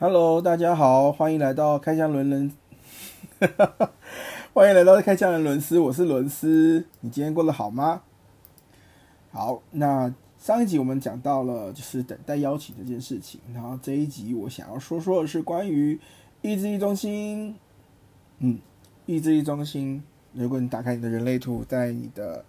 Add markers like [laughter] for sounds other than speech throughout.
Hello，大家好，欢迎来到开箱轮轮，[laughs] 欢迎来到开箱的伦斯，我是伦斯，你今天过得好吗？好，那上一集我们讲到了就是等待邀请这件事情，然后这一集我想要说说的是关于意志力中心。嗯，意志力中心，如果你打开你的人类图，在你的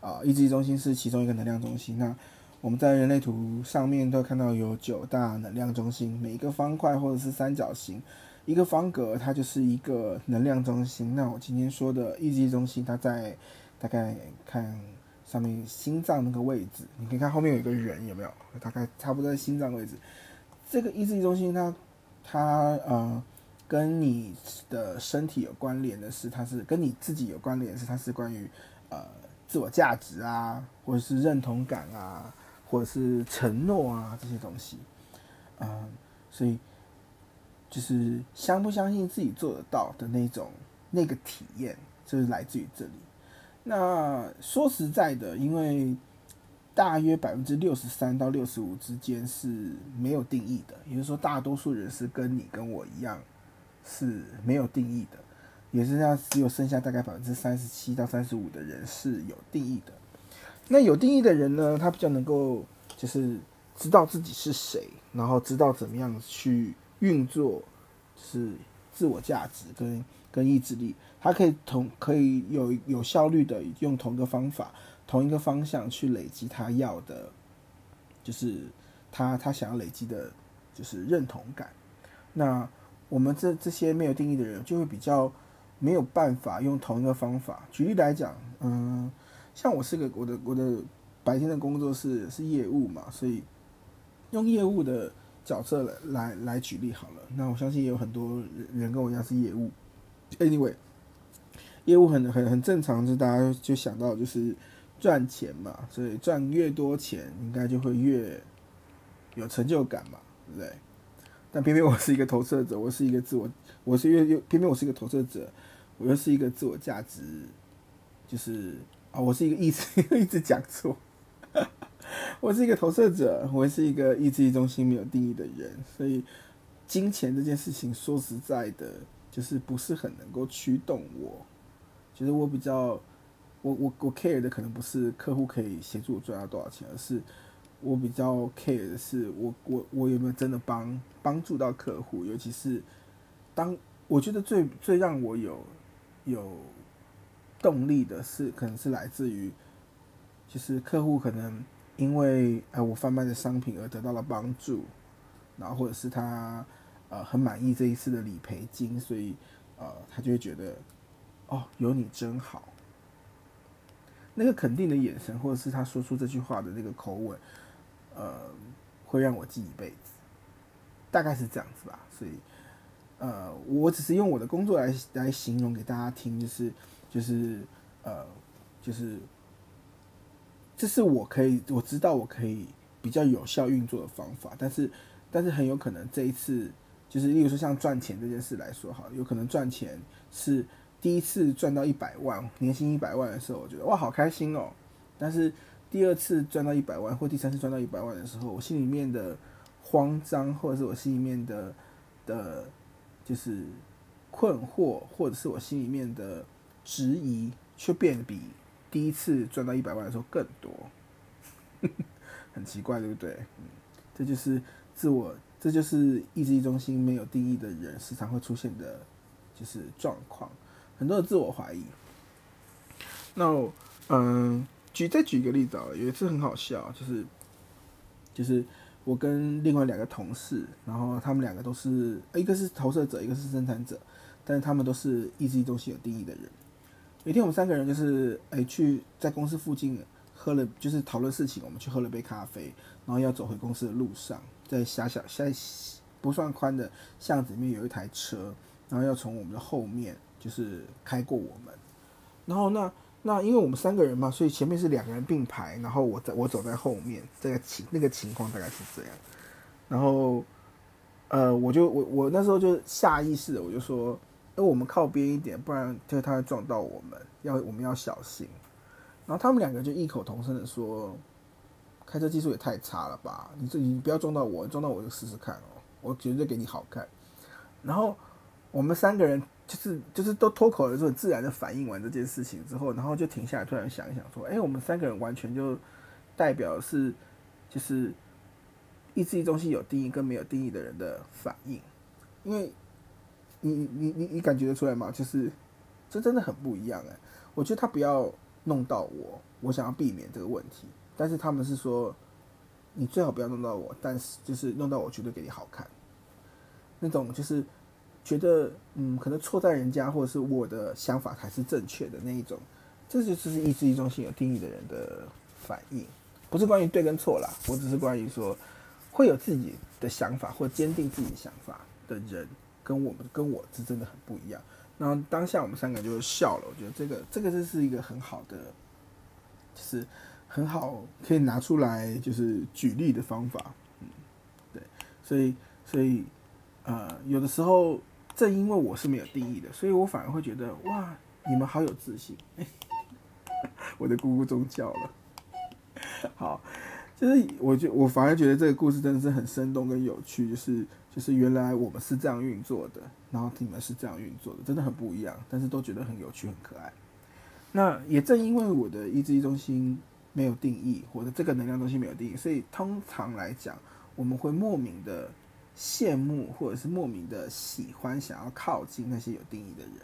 啊意志力中心是其中一个能量中心，那我们在人类图上面都看到有九大能量中心，每一个方块或者是三角形，一个方格，它就是一个能量中心。那我今天说的意志力中心，它在大概看上面心脏那个位置，你可以看后面有一个人有没有？大概差不多在心脏位置。这个意志力中心，它它呃跟你的身体有关联的是，它是跟你自己有关联的是，它是关于呃自我价值啊，或者是认同感啊。或者是承诺啊这些东西，嗯，所以就是相不相信自己做得到的那种那个体验，就是来自于这里。那说实在的，因为大约百分之六十三到六十五之间是没有定义的，也就是说，大多数人是跟你跟我一样是没有定义的，也是那只有剩下大概百分之三十七到三十五的人是有定义的。那有定义的人呢，他比较能够就是知道自己是谁，然后知道怎么样去运作，是自我价值跟跟意志力，他可以同可以有有效率的用同一个方法、同一个方向去累积他要的，就是他他想要累积的，就是认同感。那我们这这些没有定义的人，就会比较没有办法用同一个方法。举例来讲，嗯。像我是个我的我的白天的工作是是业务嘛，所以用业务的角色来来来举例好了。那我相信也有很多人跟我一样是业务。Anyway，业务很很很正常，就大家就想到就是赚钱嘛，所以赚越多钱，应该就会越有成就感嘛，对不对？但偏偏我是一个投射者，我是一个自我，我是越越偏偏我是一个投射者，我又是一个自我价值，就是。啊，我是一个意志 [laughs] 一直讲错，[laughs] 我是一个投射者，我是一个意志力中心没有定义的人，所以金钱这件事情说实在的，就是不是很能够驱动我。其实我比较，我我我 care 的可能不是客户可以协助我赚到多少钱，而是我比较 care 的是我我我有没有真的帮帮助到客户，尤其是当我觉得最最让我有有。动力的是，可能是来自于，就是客户可能因为呃我贩卖的商品而得到了帮助，然后或者是他呃很满意这一次的理赔金，所以呃他就会觉得哦有你真好，那个肯定的眼神，或者是他说出这句话的那个口吻，呃会让我记一辈子，大概是这样子吧。所以呃我只是用我的工作来来形容给大家听，就是。就是呃，就是这是我可以我知道我可以比较有效运作的方法，但是但是很有可能这一次就是，例如说像赚钱这件事来说，哈，有可能赚钱是第一次赚到一百万年薪一百万的时候，我觉得哇好开心哦。但是第二次赚到一百万或第三次赚到一百万的时候，我心里面的慌张或者是我心里面的的，就是困惑，或者是我心里面的。质疑却变比第一次赚到一百万的时候更多，很奇怪，对不对？嗯，这就是自我，这就是意志力中心没有定义的人时常会出现的，就是状况，很多的自我怀疑。那，嗯，举再举一个例子啊，有一次很好笑，就是就是我跟另外两个同事，然后他们两个都是，一个是投射者，一个是生产者，但是他们都是意志力中心有定义的人。有一天，我们三个人就是哎去在公司附近喝了，就是讨论事情。我们去喝了杯咖啡，然后要走回公司的路上，在狭小、在不算宽的巷子里面有一台车，然后要从我们的后面就是开过我们。然后那那因为我们三个人嘛，所以前面是两个人并排，然后我在我走在后面。这个情那个情况大概是这样。然后呃，我就我我那时候就下意识的我就说。那我们靠边一点，不然就他撞到我们，要我们要小心。然后他们两个就异口同声的说：“开车技术也太差了吧！你这你不要撞到我，撞到我就试试看哦。”我绝对给你好看。然后我们三个人就是就是都脱口而出，很自然的反应完这件事情之后，然后就停下来，突然想一想说：“哎，我们三个人完全就代表是就是意志力中心有定义跟没有定义的人的反应，因为你你你你感觉得出来吗？就是这真的很不一样哎。我觉得他不要弄到我，我想要避免这个问题，但是他们是说你最好不要弄到我，但是就是弄到我绝对给你好看。”那种就是觉得嗯，可能错在人家，或者是我的想法才是正确的那一种，这就是意志力中心有定义的人的反应，不是关于对跟错啦，我只是关于说会有自己的想法或坚定自己的想法的人，跟我们跟我是真的很不一样。然后当下我们三个就笑了，我觉得这个这个就是一个很好的，就是很好可以拿出来就是举例的方法，嗯，对，所以所以。呃，有的时候正因为我是没有定义的，所以我反而会觉得哇，你们好有自信。[laughs] 我的姑姑宗教了。[laughs] 好，就是我觉我反而觉得这个故事真的是很生动跟有趣，就是就是原来我们是这样运作的，然后你们是这样运作的，真的很不一样，但是都觉得很有趣很可爱。那也正因为我的意志力中心没有定义，我的这个能量中心没有定义，所以通常来讲，我们会莫名的。羡慕或者是莫名的喜欢，想要靠近那些有定义的人。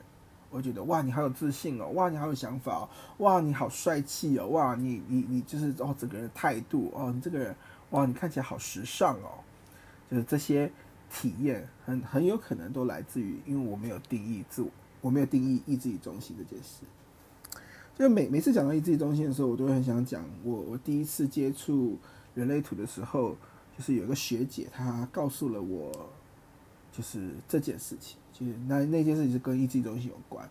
我觉得哇，你好有自信哦，哇，你好有想法哦，哇，你好帅气哦，哇，你你你就是哦，整个人的态度哦，你这个人哇，你看起来好时尚哦。就是这些体验很很有可能都来自于，因为我没有定义自我，我没有定义意志力中心这件事。就每每次讲到意志力中心的时候，我都会很想讲我我第一次接触人类图的时候。就是有一个学姐，她告诉了我，就是这件事情，就是那那件事情是跟意志中心有关。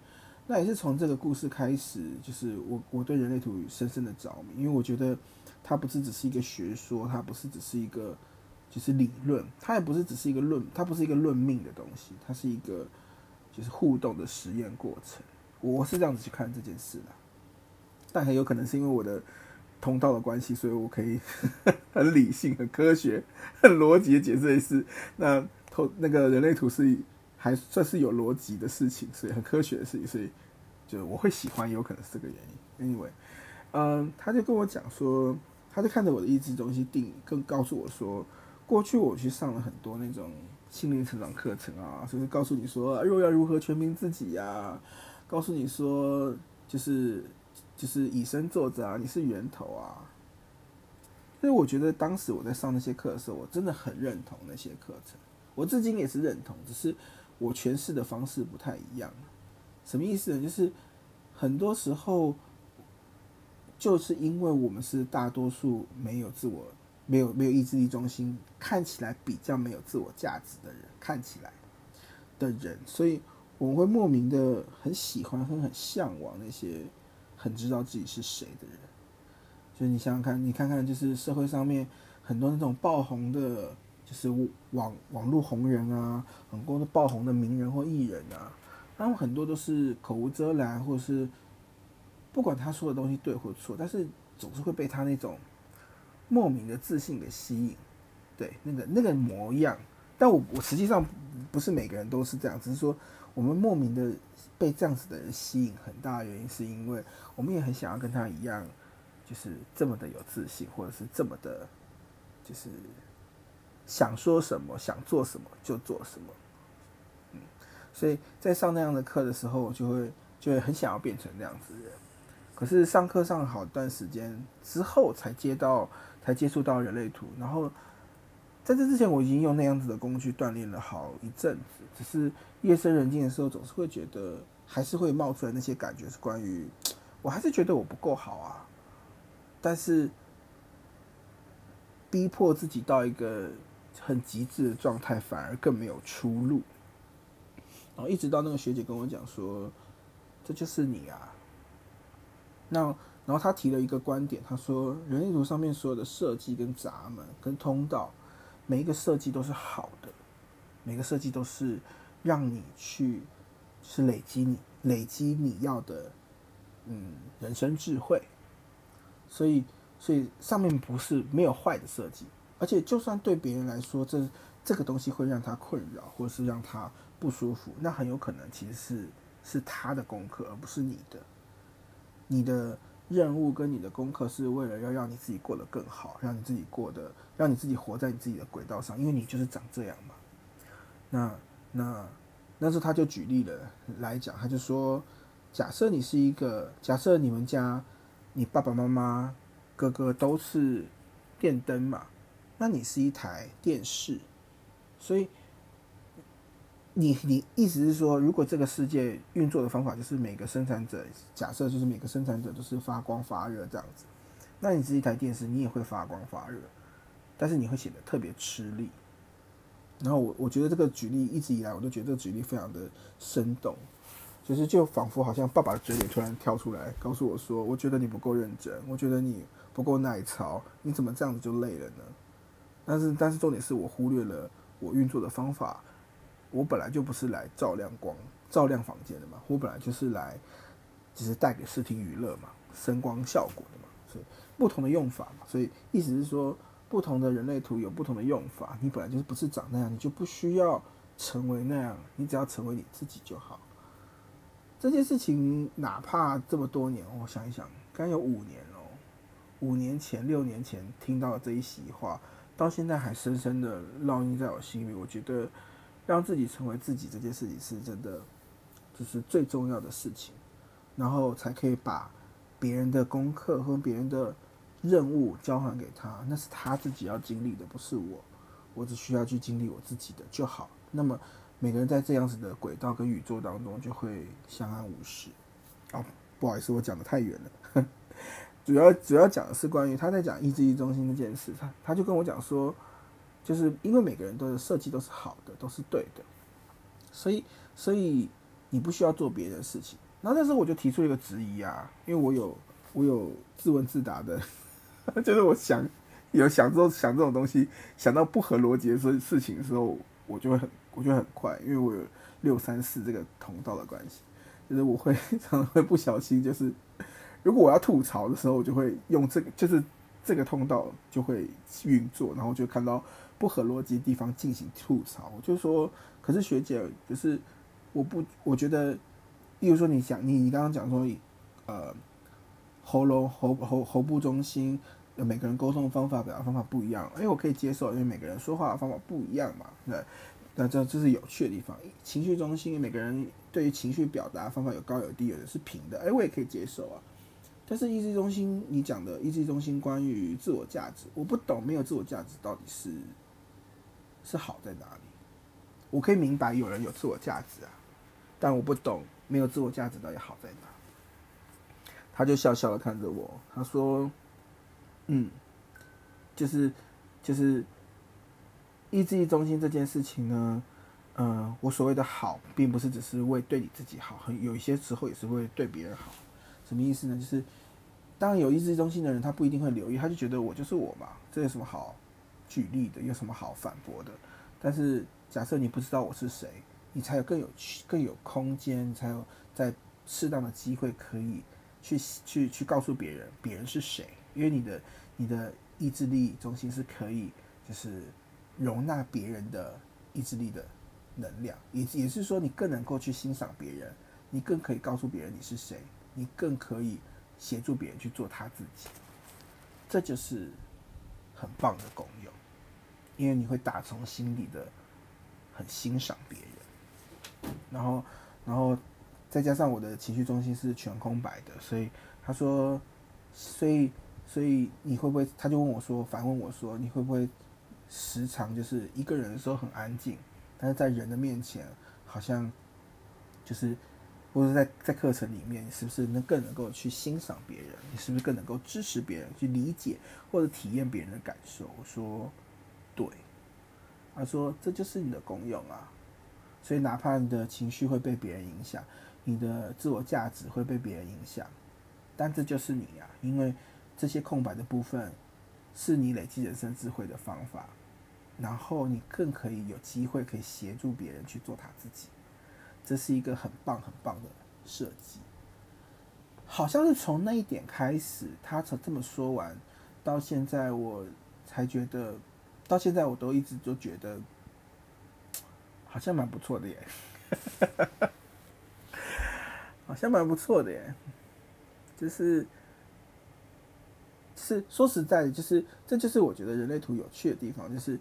那也是从这个故事开始，就是我我对人类图深深的着迷，因为我觉得它不是只是一个学说，它不是只是一个就是理论，它也不是只是一个论，它不是一个论命的东西，它是一个就是互动的实验过程。我是这样子去看这件事的，但很有可能是因为我的。通道的关系，所以我可以 [laughs] 很理性、很科学、很逻辑的解释这件事。那那个人类图是还算是有逻辑的事情，所以很科学的事情，所以就我会喜欢，有可能是这个原因。Anyway，嗯，他就跟我讲说，他就看着我的意志中心定，更告诉我说，过去我去上了很多那种心灵成长课程啊，就是告诉你说，若要如何全民自己呀，告诉你说，就是。就是以身作则啊，你是源头啊。所以我觉得当时我在上那些课的时候，我真的很认同那些课程。我至今也是认同，只是我诠释的方式不太一样。什么意思呢？就是很多时候，就是因为我们是大多数没有自我、没有没有意志力中心，看起来比较没有自我价值的人，看起来的人，所以我们会莫名的很喜欢、很很向往那些。很知道自己是谁的人，就是你想想看，你看看，就是社会上面很多那种爆红的，就是网网络红人啊，很多的爆红的名人或艺人啊，他们很多都是口无遮拦，或者是不管他说的东西对或错，但是总是会被他那种莫名的自信给吸引，对，那个那个模样。但我我实际上不是每个人都是这样，只是说我们莫名的。被这样子的人吸引，很大的原因是因为我们也很想要跟他一样，就是这么的有自信，或者是这么的，就是想说什么、想做什么就做什么。嗯，所以在上那样的课的时候，我就会就会很想要变成那样子的人。可是上课上好一段时间之后，才接到才接触到人类图，然后。在这之前，我已经用那样子的工具锻炼了好一阵子。只是夜深人静的时候，总是会觉得，还是会冒出来那些感觉，是关于，我还是觉得我不够好啊。但是，逼迫自己到一个很极致的状态，反而更没有出路。然后一直到那个学姐跟我讲说：“这就是你啊。”那然后他提了一个观点，他说：“人类图上面所有的设计跟闸门跟通道。”每一个设计都是好的，每个设计都是让你去是累积你累积你要的嗯人生智慧，所以所以上面不是没有坏的设计，而且就算对别人来说这这个东西会让他困扰，或是让他不舒服，那很有可能其实是是他的功课，而不是你的。你的任务跟你的功课是为了要让你自己过得更好，让你自己过得，让你自己活在你自己的轨道上，因为你就是长这样嘛。那那那时候他就举例了来讲，他就说，假设你是一个，假设你们家你爸爸妈妈、哥哥都是电灯嘛，那你是一台电视，所以你你意思是说，如果这个世界运作的方法就是每个生产者，假设就是每个生产者都是发光发热这样子，那你是一台电视，你也会发光发热，但是你会显得特别吃力。然后我我觉得这个举例一直以来我都觉得这个举例非常的生动，就是就仿佛好像爸爸的嘴里突然跳出来告诉我说，我觉得你不够认真，我觉得你不够耐操，你怎么这样子就累了呢？但是但是重点是我忽略了我运作的方法，我本来就不是来照亮光、照亮房间的嘛，我本来就是来只是带给视听娱乐嘛，声光效果的嘛，所以不同的用法嘛，所以意思是说。不同的人类图有不同的用法，你本来就是不是长那样，你就不需要成为那样，你只要成为你自己就好。这件事情哪怕这么多年，我想一想，刚有五年哦，五年前、六年前听到这一席话，到现在还深深的烙印在我心里。我觉得让自己成为自己这件事情是真的，就是最重要的事情，然后才可以把别人的功课和别人的。任务交还给他，那是他自己要经历的，不是我。我只需要去经历我自己的就好。那么每个人在这样子的轨道跟宇宙当中，就会相安无事。哦，不好意思，我讲的太远了。主要主要讲的是关于他在讲意志力中心这件事。他他就跟我讲说，就是因为每个人都是设计都是好的，都是对的，所以所以你不需要做别的事情。然后那时候我就提出一个质疑啊，因为我有我有自问自答的。[laughs] 就是我想有想之后想这种东西，想到不合逻辑的事事情的时候，我就会很我觉得很快，因为我有六三四这个通道的关系，就是我会 [laughs] 常常会不小心，就是如果我要吐槽的时候，我就会用这个，就是这个通道就会运作，然后就看到不合逻辑的地方进行吐槽。我就说，可是学姐，就是我不，我觉得，例如说你想你你刚刚讲说，呃，喉咙喉喉喉部中心。每个人沟通的方法、表达方法不一样，哎，我可以接受，因为每个人说话的方法不一样嘛，对，那这这是有趣的地方。情绪中心，每个人对于情绪表达方法有高有低，有的是平的，哎，我也可以接受啊。但是意志中心，你讲的意志中心关于自我价值，我不懂，没有自我价值到底是是好在哪里？我可以明白有人有自我价值啊，但我不懂没有自我价值到底好在哪。他就笑笑的看着我，他说。嗯，就是就是意志力中心这件事情呢，嗯，我所谓的好，并不是只是为对你自己好，很有一些时候也是会对别人好。什么意思呢？就是当有意志力中心的人，他不一定会留意，他就觉得我就是我嘛，这有什么好举例的？有什么好反驳的？但是假设你不知道我是谁，你才有更有更有空间，才有在适当的机会可以去去去告诉别人别人是谁。因为你的你的意志力中心是可以就是容纳别人的意志力的能量，也也是说你更能够去欣赏别人，你更可以告诉别人你是谁，你更可以协助别人去做他自己，这就是很棒的功用，因为你会打从心里的很欣赏别人，然后然后再加上我的情绪中心是全空白的，所以他说，所以。所以你会不会？他就问我说，反问我说，你会不会时常就是一个人的时候很安静，但是在人的面前好像就是，或者在在课程里面，你是不是能更能够去欣赏别人？你是不是更能够支持别人去理解或者体验别人的感受？我说对。他说这就是你的功用啊。所以哪怕你的情绪会被别人影响，你的自我价值会被别人影响，但这就是你呀，因为。这些空白的部分，是你累积人生智慧的方法，然后你更可以有机会可以协助别人去做他自己，这是一个很棒很棒的设计。好像是从那一点开始，他从这么说完，到现在我才觉得，到现在我都一直都觉得好像蛮不错的耶，好像蛮不错的耶，就是，是说实在的，就是这就是我觉得人类图有趣的地方，就是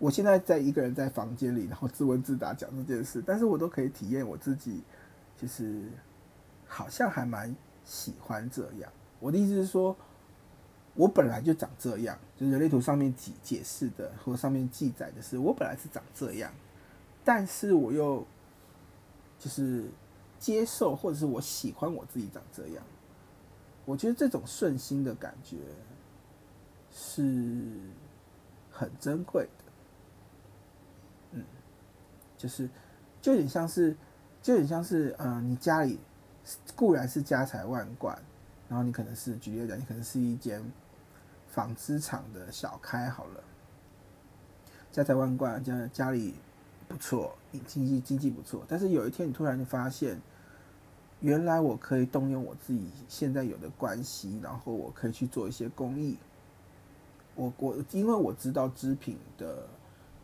我现在在一个人在房间里，然后自问自答讲这件事，但是我都可以体验我自己，就是好像还蛮喜欢这样。我的意思是说。我本来就长这样，就是人类图上面解解释的或上面记载的是，我本来是长这样，但是我又就是接受或者是我喜欢我自己长这样，我觉得这种顺心的感觉是很珍贵，就是就有点像是就有点像是嗯，你家里固然是家财万贯，然后你可能是举例来讲，你可能是一间。纺织厂的小开好了，家财万贯，家家里不错，经济经济不错。但是有一天，你突然就发现，原来我可以动用我自己现在有的关系，然后我可以去做一些公益。我我因为我知道织品的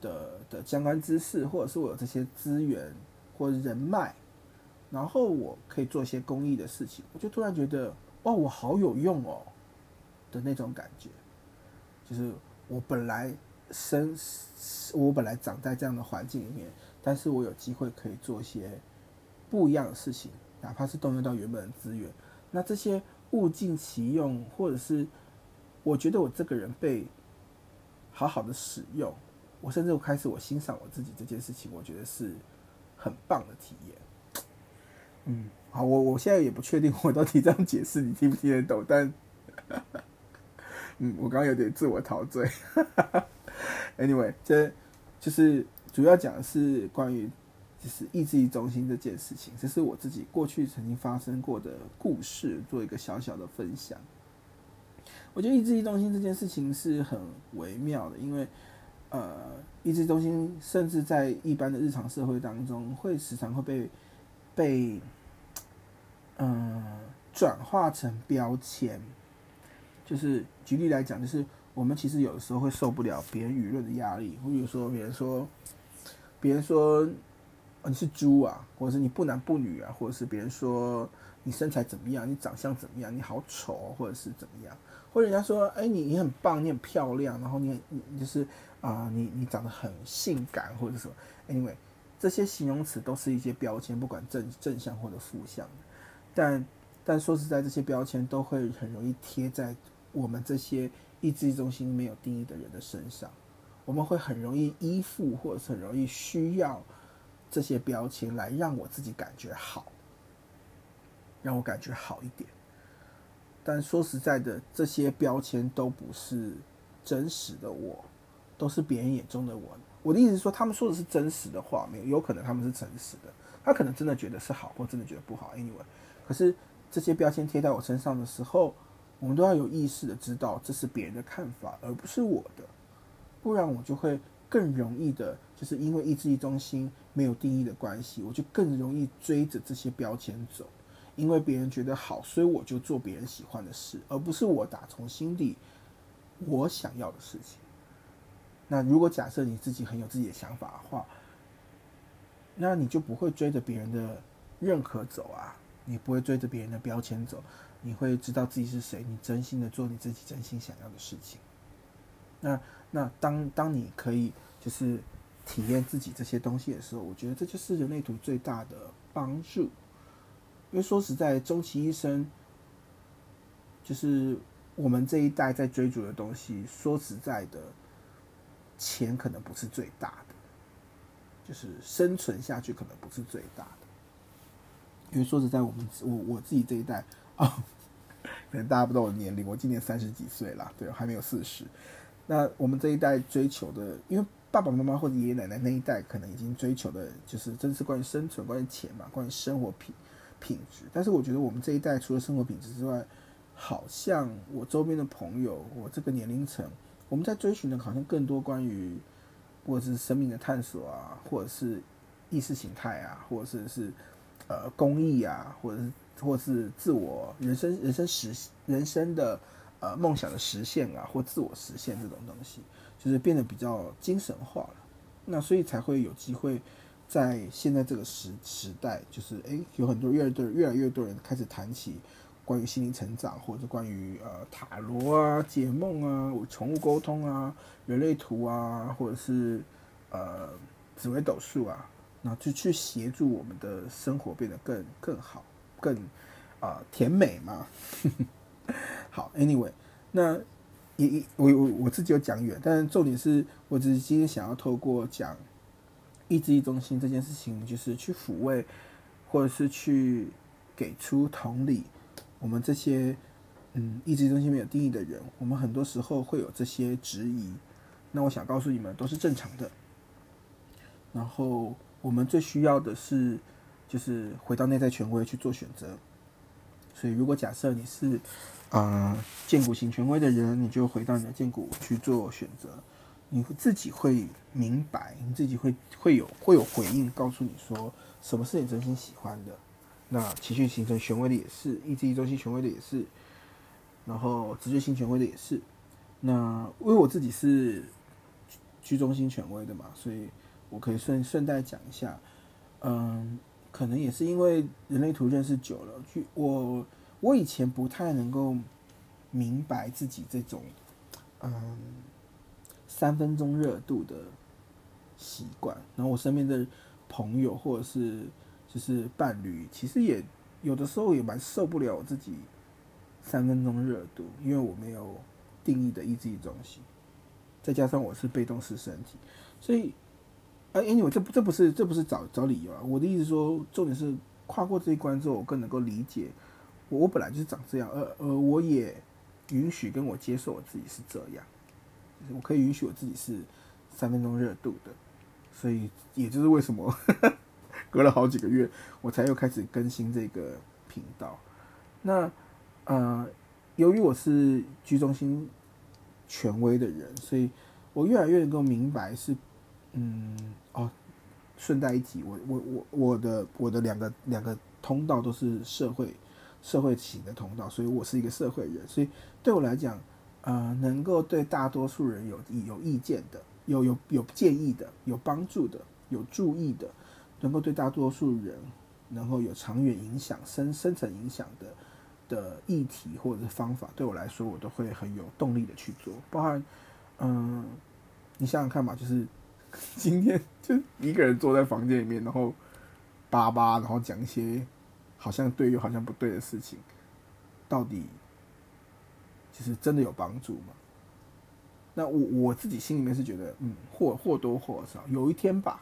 的的相关知识，或者是我有这些资源或人脉，然后我可以做一些公益的事情，我就突然觉得，哇，我好有用哦。的那种感觉，就是我本来生，我本来长在这样的环境里面，但是我有机会可以做一些不一样的事情，哪怕是动用到原本的资源，那这些物尽其用，或者是我觉得我这个人被好好的使用，我甚至开始我欣赏我自己这件事情，我觉得是很棒的体验。嗯，好，我我现在也不确定我到底这样解释你听不听得懂，但。嗯，我刚刚有点自我陶醉。Anyway，这就是主要讲的是关于就是意志力中心这件事情，这是我自己过去曾经发生过的故事，做一个小小的分享。我觉得意志力中心这件事情是很微妙的，因为呃，意志中心甚至在一般的日常社会当中，会时常会被被嗯转化成标签。就是举例来讲，就是我们其实有的时候会受不了别人舆论的压力，或者说别人说，别人说你是猪啊，或者是你不男不女啊，或者是别人说你身材怎么样，你长相怎么样，你好丑，或者是怎么样，或者人家说，哎，你你很棒，你很漂亮，然后你你就是啊，你你长得很性感，或者什么，anyway，这些形容词都是一些标签，不管正正向或者负向，但但说实在，这些标签都会很容易贴在。我们这些意志中心没有定义的人的身上，我们会很容易依附，或者是很容易需要这些标签来让我自己感觉好，让我感觉好一点。但说实在的，这些标签都不是真实的我，都是别人眼中的我。我的意思是说，他们说的是真实的话，没有有可能他们是诚实的，他可能真的觉得是好，或真的觉得不好。Anyway，可是这些标签贴在我身上的时候。我们都要有意识的知道，这是别人的看法，而不是我的，不然我就会更容易的，就是因为意志力中心没有定义的关系，我就更容易追着这些标签走，因为别人觉得好，所以我就做别人喜欢的事，而不是我打从心底我想要的事情。那如果假设你自己很有自己的想法的话，那你就不会追着别人的认可走啊，你不会追着别人的标签走。你会知道自己是谁，你真心的做你自己真心想要的事情。那那当当你可以就是体验自己这些东西的时候，我觉得这就是人类图最大的帮助。因为说实在，终其一生，就是我们这一代在追逐的东西，说实在的，钱可能不是最大的，就是生存下去可能不是最大的。因为说实在，我们我我自己这一代啊。可能大家不知道我年龄，我今年三十几岁了，对，还没有四十。那我们这一代追求的，因为爸爸妈妈或者爷爷奶奶那一代可能已经追求的，就是真是关于生存、关于钱嘛，关于生活品品质。但是我觉得我们这一代除了生活品质之外，好像我周边的朋友，我这个年龄层，我们在追寻的好像更多关于，或者是生命的探索啊，或者是意识形态啊，或者是是呃公益啊，或者是。或是自我人生、人生实、人生的呃梦想的实现啊，或自我实现这种东西，就是变得比较精神化了。那所以才会有机会在现在这个时时代，就是诶，有很多越来越越来越多人开始谈起关于心灵成长，或者关于呃塔罗啊、解梦啊、宠物沟通啊、人类图啊，或者是呃紫微斗数啊，那就去协助我们的生活变得更更好、更啊甜美嘛。[laughs] 好，Anyway，那。也也我我我自己有讲远，但是重点是我只是今天想要透过讲意志力中心这件事情，就是去抚慰，或者是去给出同理，我们这些嗯意志力中心没有定义的人，我们很多时候会有这些质疑。那我想告诉你们，都是正常的。然后我们最需要的是，就是回到内在权威去做选择。所以，如果假设你是。啊，建股型权威的人，你就回到你的建股去做选择，你自己会明白，你自己会会有会有回应，告诉你说什么是你真心喜欢的。那情绪形成权威的也是，意志力中心权威的也是，然后直觉型权威的也是。那因为我自己是居中心权威的嘛，所以我可以顺顺带讲一下。嗯，可能也是因为人类图认识久了，去我。我以前不太能够明白自己这种嗯三分钟热度的习惯，然后我身边的朋友或者是就是伴侣，其实也有的时候也蛮受不了我自己三分钟热度，因为我没有定义的意志力中心，再加上我是被动式身体，所以哎，anyway，这不这不是这不是找找理由啊，我的意思说，重点是跨过这一关之后，我更能够理解。我我本来就是长这样，而而我也允许跟我接受我自己是这样，我可以允许我自己是三分钟热度的，所以也就是为什么 [laughs] 隔了好几个月，我才又开始更新这个频道。那呃，由于我是居中心权威的人，所以我越来越能够明白是嗯哦，顺带一提，我我我我的我的两个两个通道都是社会。社会型的通道，所以我是一个社会人，所以对我来讲，呃，能够对大多数人有有意见的、有有有建议的、有帮助的、有注意的，能够对大多数人能够有长远影响、深深层影响的的议题或者是方法，对我来说，我都会很有动力的去做。包含，嗯，你想想看嘛，就是 [laughs] 今天就一个人坐在房间里面，然后叭叭，然后讲一些。好像对又好像不对的事情，到底其实真的有帮助吗？那我我自己心里面是觉得，嗯，或或多或少有一天吧，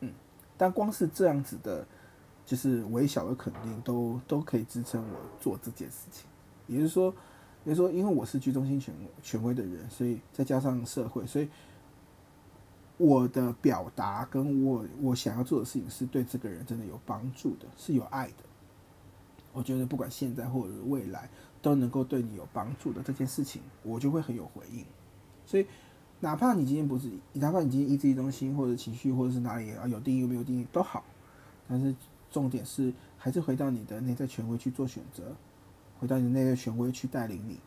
嗯，但光是这样子的，就是微小的肯定，都都可以支撑我做这件事情。也就是说，也就是说，因为我是居中心权权威的人，所以再加上社会，所以。我的表达跟我我想要做的事情是对这个人真的有帮助的，是有爱的。我觉得不管现在或者未来都能够对你有帮助的这件事情，我就会很有回应。所以，哪怕你今天不是，哪怕你今天意志力中心或者情绪或者是哪里啊有定义没有定义都好，但是重点是还是回到你的内在权威去做选择，回到你的内在权威去带领你。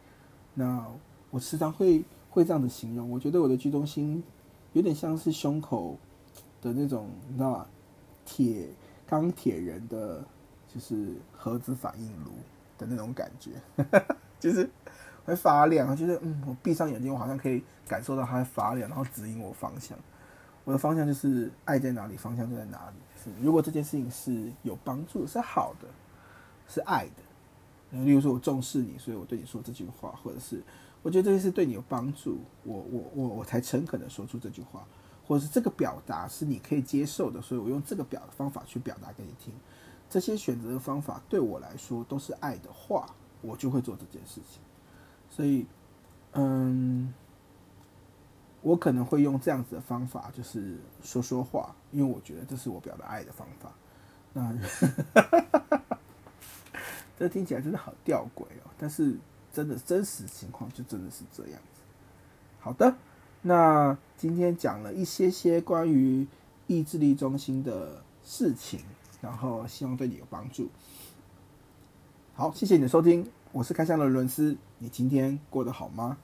那我时常会会这样子形容，我觉得我的居中心。有点像是胸口的那种，你知道吧？铁钢铁人的，就是核子反应炉的那种感觉，[laughs] 就是会发亮。就是嗯，我闭上眼睛，我好像可以感受到它发亮，然后指引我方向。我的方向就是爱在哪里，方向就在哪里。是如果这件事情是有帮助、是好的、是爱的，例如说我重视你，所以我对你说这句话，或者是。我觉得这件事对你有帮助，我我我我才诚恳的说出这句话，或者是这个表达是你可以接受的，所以我用这个表方法去表达给你听。这些选择的方法对我来说都是爱的话，我就会做这件事情。所以，嗯，我可能会用这样子的方法，就是说说话，因为我觉得这是我表达爱的方法。那，[laughs] 这听起来真的好吊诡哦，但是。真的真实情况就真的是这样子。好的，那今天讲了一些些关于意志力中心的事情，然后希望对你有帮助。好，谢谢你的收听，我是开箱的伦斯，你今天过得好吗？